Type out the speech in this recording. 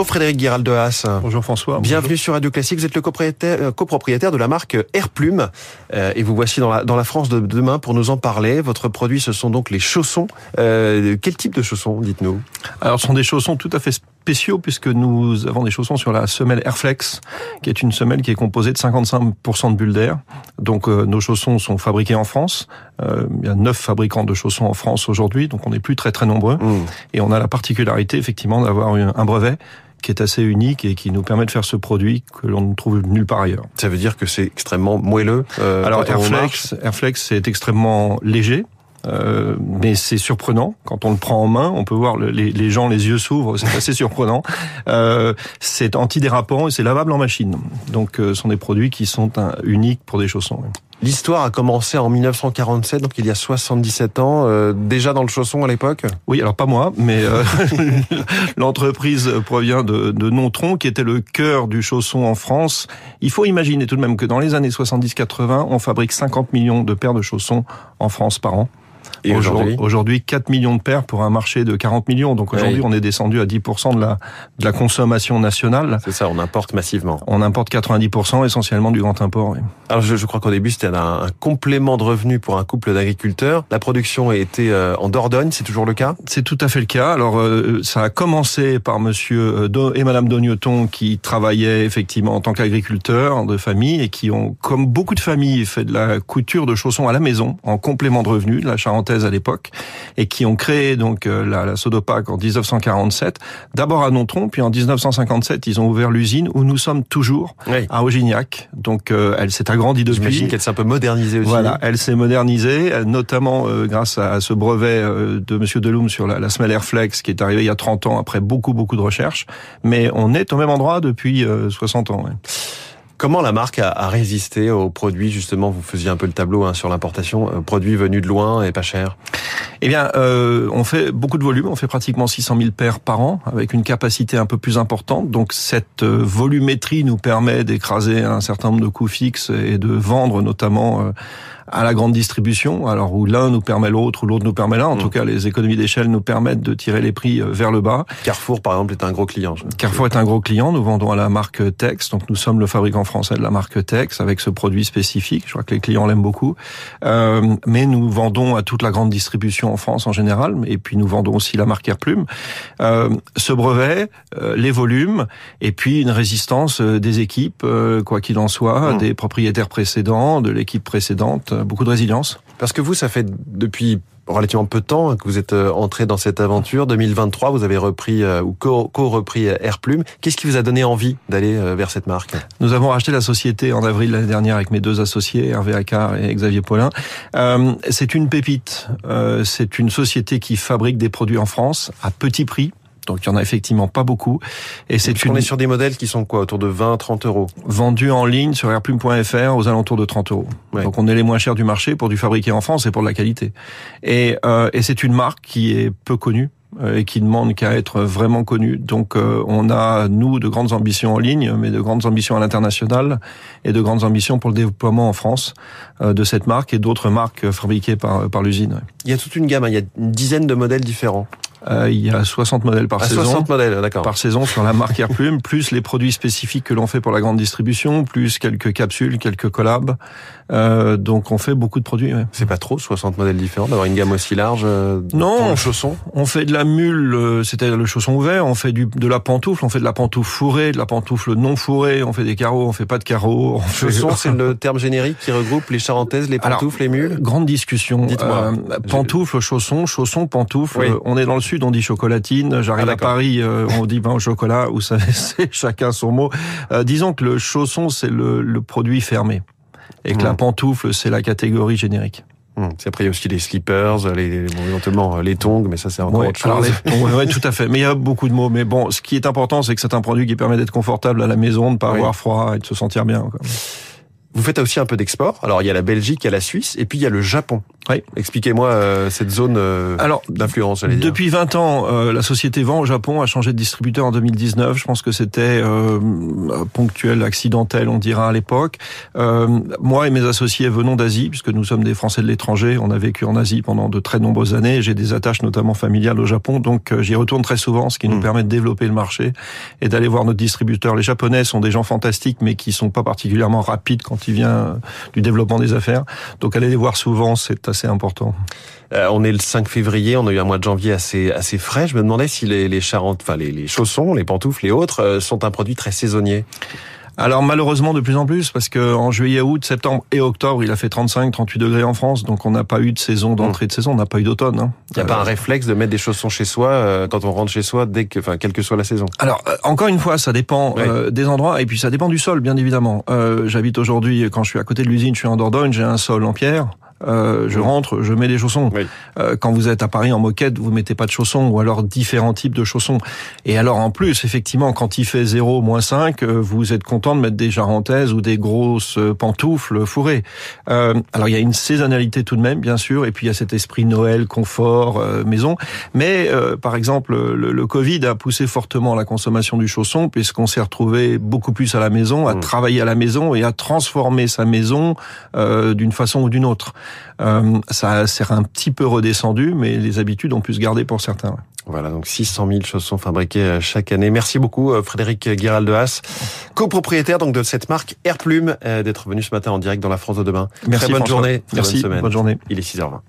Bonjour Frédéric Guiraldoas. Bonjour François. Bienvenue sur Radio Classique. Vous êtes le copropriétaire, copropriétaire de la marque Airplume. Euh, et vous voici dans la, dans la France de demain pour nous en parler. Votre produit, ce sont donc les chaussons. Euh, quel type de chaussons, dites-nous? Alors, ce sont des chaussons tout à fait spéciaux puisque nous avons des chaussons sur la semelle Airflex, qui est une semelle qui est composée de 55% de bulles d'air. Donc, euh, nos chaussons sont fabriqués en France. Euh, il y a neuf fabricants de chaussons en France aujourd'hui, donc on n'est plus très très nombreux. Mmh. Et on a la particularité effectivement d'avoir un brevet qui est assez unique et qui nous permet de faire ce produit que l'on ne trouve nulle part ailleurs. Ça veut dire que c'est extrêmement moelleux. euh, Alors Airflex, Airflex c'est extrêmement léger. euh, mais c'est surprenant quand on le prend en main. On peut voir le- les, les gens, les yeux s'ouvrent, c'est assez surprenant. Euh, c'est antidérapant et c'est lavable en machine. Donc, euh, ce sont des produits qui sont un- uniques pour des chaussons. L'histoire a commencé en 1947, donc il y a 77 ans. euh, déjà dans le chausson à l'époque? Oui, alors pas moi, mais euh, l'entreprise provient de, de Nontron, qui était le cœur du chausson en France. Il faut imaginer tout de même que dans les années 70-80, on fabrique 50 millions de paires de chaussons en France par an. Et aujourd'hui Aujourd'hui, 4 millions de paires pour un marché de 40 millions. Donc aujourd'hui, Oui. on est descendu à 10% de la, de la consommation nationale. C'est ça, on importe massivement. On importe 90% essentiellement du grand import. oui. Alors je, je crois qu'au début c'était un, un complément de revenus pour un couple d'agriculteurs. La production a été euh, en Dordogne, c'est toujours le cas? C'est tout à fait le cas. Alors, euh, ça a commencé par Monsieur euh, Do- et Madame Dognoton qui travaillaient effectivement en tant qu'agriculteurs de famille et qui ont, comme beaucoup de familles, fait de la couture de chaussons à la maison en complément de revenus, de la charentaise à l'époque, et qui ont créé donc euh, la, la Sodopac en 1947. D'abord à Nontron, puis en 1957, ils ont ouvert l'usine où nous sommes toujours Oui. à Augignac. Donc, euh, elle s'est agrandie depuis. J'imagine qu'elle s'est un peu modernisée aussi. Voilà, elle s'est modernisée, euh, notamment euh, grâce à, à ce brevet euh, de Monsieur Deloum sur la, la semelle Airflex qui est arrivé il y a 30 ans après beaucoup beaucoup de recherches. Mais on est au même endroit depuis euh, 60 ans. ouais. Comment la marque a, résisté aux produits justement Vous faisiez un peu le tableau hein, sur l'importation, euh, produits venus de loin et pas chers? Eh bien, euh, on fait beaucoup de volume, on fait pratiquement 600 000 paires par an, avec une capacité un peu plus importante. Donc cette euh, volumétrie nous permet d'écraser un certain nombre de coûts fixes et de vendre notamment euh, à la grande distribution, alors où l'un nous permet l'autre ou l'autre nous permet l'un. En Mm. tout cas, les économies d'échelle nous permettent de tirer les prix euh, vers le bas. Carrefour par exemple est un gros client. Carrefour est un gros client. Nous vendons à la marque Tex. Donc, nous sommes le fabricant français de la marque Tex avec ce produit spécifique. Je crois que les clients l'aiment beaucoup. Euh, mais nous vendons à toute la grande distribution en France en général. Et puis, nous vendons aussi la marque Airplume. Euh, ce brevet, euh, les volumes, et puis une résistance euh, des équipes, euh, quoi qu'il en soit, Mm. des propriétaires précédents, de l'équipe précédente, beaucoup de résilience. Parce que vous, ça fait depuis relativement peu de temps que vous êtes euh, entré dans cette aventure. 2023, vous avez repris euh, ou co- co-repris euh, Airplume. Qu'est-ce qui vous a donné envie d'aller vers cette marque? Nous avons racheté la société en avril l'année dernière avec mes deux associés, Hervé Accard et Xavier Paulin. Euh, c'est une pépite. Euh, c'est une société qui fabrique des produits en France à petit prix. Donc il y en a effectivement pas beaucoup. Et c'est une est sur des modèles qui sont quoi Autour de 20, 30 euros vendue en ligne sur airplume.fr aux alentours de 30 euros. Ouais. Donc on est les moins chers du marché pour du fabriqué en France et pour de la qualité. Et, euh, et c'est une marque qui est peu connue euh, et qui demande qu'à être vraiment connue. Donc euh, on a, nous, de grandes ambitions en ligne, mais de grandes ambitions à l'international et de grandes ambitions pour le développement en France euh, de cette marque et d'autres marques fabriquées par, par l'usine. ouais. Il y a toute une gamme, hein. il y a une dizaine de modèles différents. Euh, il y a 60 modèles par À saison. 60 modèles, d'accord. par saison sur la marque Airplume, plus les produits spécifiques que l'on fait pour la grande distribution, plus quelques capsules, quelques collabs. Euh, donc on fait beaucoup de produits. ouais. C'est pas trop 60 modèles différents d'avoir une gamme aussi large euh, Non. pour le chausson? On fait de la mule, euh, c'est-à-dire le chausson ouvert. On fait du, de la pantoufle, on fait de la pantoufle fourrée, de la pantoufle non fourrée. On fait des carreaux, on fait pas de carreaux. On fait- Chausson, c'est le terme générique qui regroupe les charentaises, les Alors, pantoufles, les mules? Grande discussion. Dites-moi. Euh, pantoufle, chausson, chausson, pantoufle. Oui. On est dans le sud, on dit chocolatine. J'arrive Ah, à. Paris, euh, on dit pain au chocolat. Vous savez, c'est chacun son mot. Euh, disons que le chausson, c'est le, le produit fermé. Et que la pantoufle, c'est la catégorie générique. C'est Après, il y a aussi les slippers, les, les- bon, éventuellement euh, les tongs, mais ça, c'est encore Ouais, autre chose. ouais, ouais, tout à fait. Mais il y a beaucoup de mots. Mais bon, ce qui est important, c'est que c'est un produit qui permet d'être confortable à la maison, de ne pas Oui. avoir froid et de se sentir bien. quoi. Vous faites aussi un peu d'export. Alors il y a la Belgique, il y a la Suisse, et puis il y a le Japon. Oui. Expliquez-moi euh, cette zone euh, Alors, d'influence. Depuis 20 ans, euh, la société vend au Japon, a changé de distributeur en 2019. Je pense que c'était euh, ponctuel, accidentel, on dira à l'époque. Euh, moi et mes associés venons d'Asie, puisque nous sommes des Français de l'étranger. On a vécu en Asie pendant de très nombreuses années. J'ai des attaches notamment familiales au Japon, donc j'y retourne très souvent, ce qui nous Mm. permet de développer le marché et d'aller voir nos distributeurs. Les Japonais sont des gens fantastiques, mais qui sont pas particulièrement rapides quand il vient du développement des affaires. Donc aller les voir souvent, c'est assez important. Euh, on est le 5 février, on a eu un mois de janvier assez assez frais. Je me demandais si les, les charentes, enfin les, les chaussons, les pantoufles et autres euh, sont un produit très saisonnier. Alors malheureusement de plus en plus parce que en juillet, août, septembre et octobre, il a fait 35, 38 degrés en France, donc on n'a pas eu de saison d'entrée de saison, on n'a pas eu d'automne. Hein. Il n'y a pas un réflexe de mettre des chaussons chez soi euh, quand on rentre chez soi, dès que, enfin, quelle que soit la saison? Alors euh, encore une fois, ça dépend des endroits et puis ça dépend du sol, bien évidemment. J'habite aujourd'hui, quand je suis à côté de l'usine, je suis en Dordogne, j'ai un sol en pierre. Euh, je rentre, je mets des chaussons. Oui. Euh, quand vous êtes à Paris en moquette, vous mettez pas de chaussons ou alors différents types de chaussons. Et alors en plus, effectivement, quand il fait 0, moins 5, euh, vous êtes content de mettre des jarentaises ou des grosses euh, pantoufles fourrées. Euh, alors il y a une saisonnalité tout de même, bien sûr, et puis il y a cet esprit Noël, confort, euh, maison. Mais euh, par exemple, le, le Covid a poussé fortement la consommation du chausson puisqu'on s'est retrouvé beaucoup plus à la maison, à Mm. travailler à la maison et à transformer sa maison euh, d'une façon ou d'une autre. Euh, ça s'est un petit peu redescendu, mais les habitudes ont pu se garder pour certains. ouais. Voilà, donc 600 000 chaussons fabriqués euh, chaque année. Merci beaucoup, euh, Frédéric Guéral de Haas, copropriétaire donc de cette marque Airplume, euh, d'être venu ce matin en direct dans la France de demain. Merci Très bonne François. journée, très Merci. bonne semaine. Bonne journée. Il est 6h20.